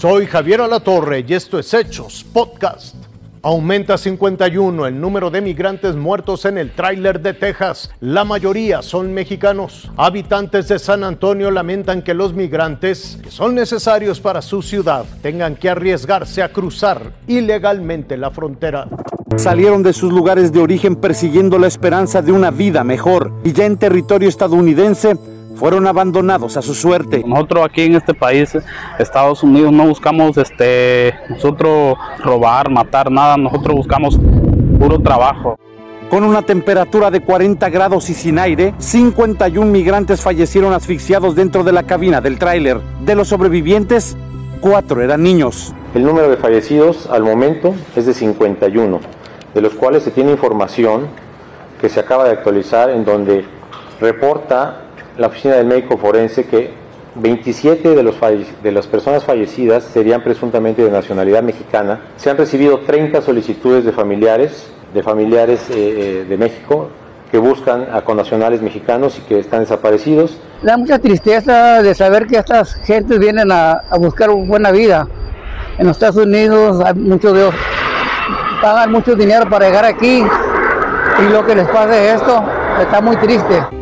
Soy Javier Alatorre y esto es Hechos Podcast. Aumenta 51 el número de migrantes muertos en el tráiler de Texas. La mayoría son mexicanos. Habitantes de San Antonio lamentan que los migrantes, que son necesarios para su ciudad, tengan que arriesgarse a cruzar ilegalmente la frontera. Salieron de sus lugares de origen persiguiendo la esperanza de una vida mejor y ya en territorio estadounidense fueron abandonados a su suerte. Nosotros aquí en este país, Estados Unidos, no buscamos este, nosotros robar, matar, nada, nosotros buscamos puro trabajo. Con una temperatura de 40 grados y sin aire, 51 migrantes fallecieron asfixiados dentro de la cabina del tráiler. De los sobrevivientes, cuatro eran niños. El número de fallecidos al momento es de 51, de los cuales se tiene información que se acaba de actualizar en donde reporta la oficina del médico forense que 27 de, los de las personas fallecidas serían presuntamente de nacionalidad mexicana. Se han recibido 30 solicitudes de familiares, de familiares eh, eh, de México que buscan a connacionales mexicanos y que están desaparecidos. Da mucha tristeza de saber que estas gentes vienen a, buscar una buena vida. En los Estados Unidos hay muchos de pagan mucho dinero para llegar aquí y lo que les pasa es esto está muy triste.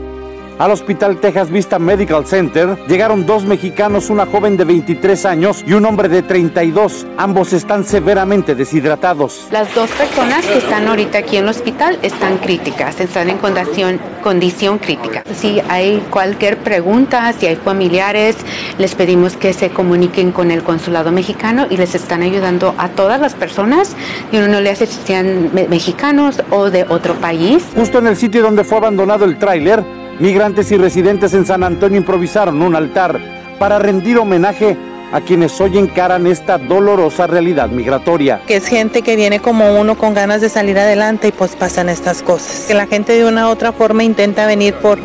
Al Hospital Texas Vista Medical Center llegaron dos mexicanos, una joven de 23 años y un hombre de 32. Ambos están severamente deshidratados. Las dos personas que están ahorita aquí en el hospital están críticas, están en condición, condición crítica. Si hay cualquier pregunta, si hay familiares, les pedimos que se comuniquen con el consulado mexicano y les están ayudando a todas las personas y uno no le hace si sean mexicanos o de otro país. Justo en el sitio donde fue abandonado el tráiler, Migrantes y residentes en San Antonio improvisaron un altar para rendir homenaje a quienes hoy encaran esta dolorosa realidad migratoria. Que es gente que viene como uno con ganas de salir adelante y pues pasan estas cosas. Que la gente de una u otra forma intenta venir por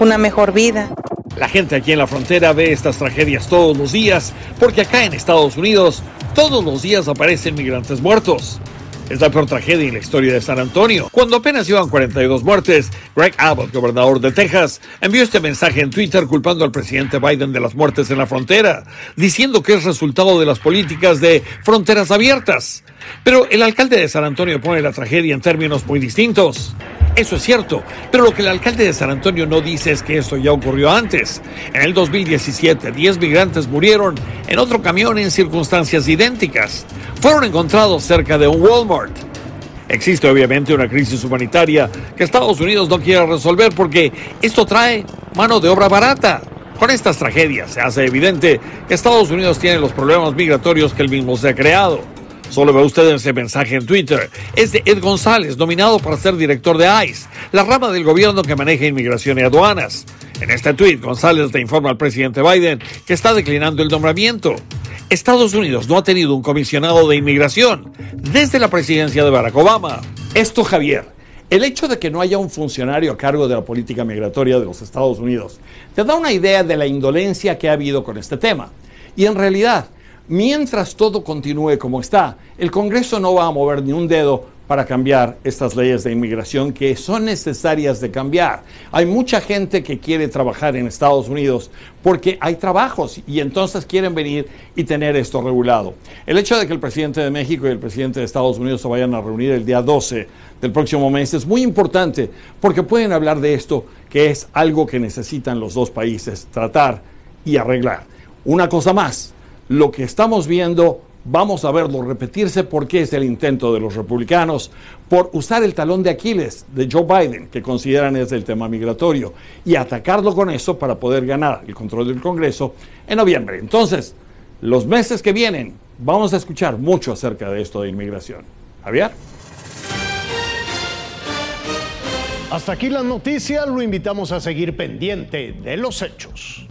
una mejor vida. La gente aquí en la frontera ve estas tragedias todos los días porque acá en Estados Unidos todos los días aparecen migrantes muertos. Es la peor tragedia en la historia de San Antonio. Cuando apenas iban 42 muertes, Greg Abbott, gobernador de Texas, envió este mensaje en Twitter culpando al presidente Biden de las muertes en la frontera, diciendo que es resultado de las políticas de fronteras abiertas. Pero el alcalde de San Antonio pone la tragedia en términos muy distintos. Eso es cierto, pero lo que el alcalde de San Antonio no dice es que esto ya ocurrió antes. En el 2017, 10 migrantes murieron en otro camión en circunstancias idénticas. Fueron encontrados cerca de un Walmart. Existe obviamente una crisis humanitaria que Estados Unidos no quiere resolver porque esto trae mano de obra barata. Con estas tragedias se hace evidente que Estados Unidos tiene los problemas migratorios que él mismo se ha creado. Solo ve usted ese mensaje en Twitter. Es de Ed González, nominado para ser director de ICE, la rama del gobierno que maneja inmigración y aduanas. En este tweet, González le informa al presidente Biden que está declinando el nombramiento. Estados Unidos no ha tenido un comisionado de inmigración desde la presidencia de Barack Obama. Esto, Javier, el hecho de que no haya un funcionario a cargo de la política migratoria de los Estados Unidos te da una idea de la indolencia que ha habido con este tema. Y en realidad, mientras todo continúe como está, el Congreso no va a mover ni un dedo para cambiar estas leyes de inmigración que son necesarias de cambiar. Hay mucha gente que quiere trabajar en Estados Unidos porque hay trabajos y entonces quieren venir y tener esto regulado. El hecho de que el presidente de México y el presidente de Estados Unidos se vayan a reunir el día 12 del próximo mes es muy importante porque pueden hablar de esto que es algo que necesitan los dos países tratar y arreglar. Una cosa más, lo que estamos viendo vamos a verlo repetirse porque es el intento de los republicanos por usar el talón de Aquiles de Joe Biden, que consideran es el tema migratorio, y atacarlo con eso para poder ganar el control del Congreso en noviembre. Entonces, los meses que vienen vamos a escuchar mucho acerca de esto de inmigración. Javier. Hasta aquí la noticia, lo invitamos a seguir pendiente de los hechos.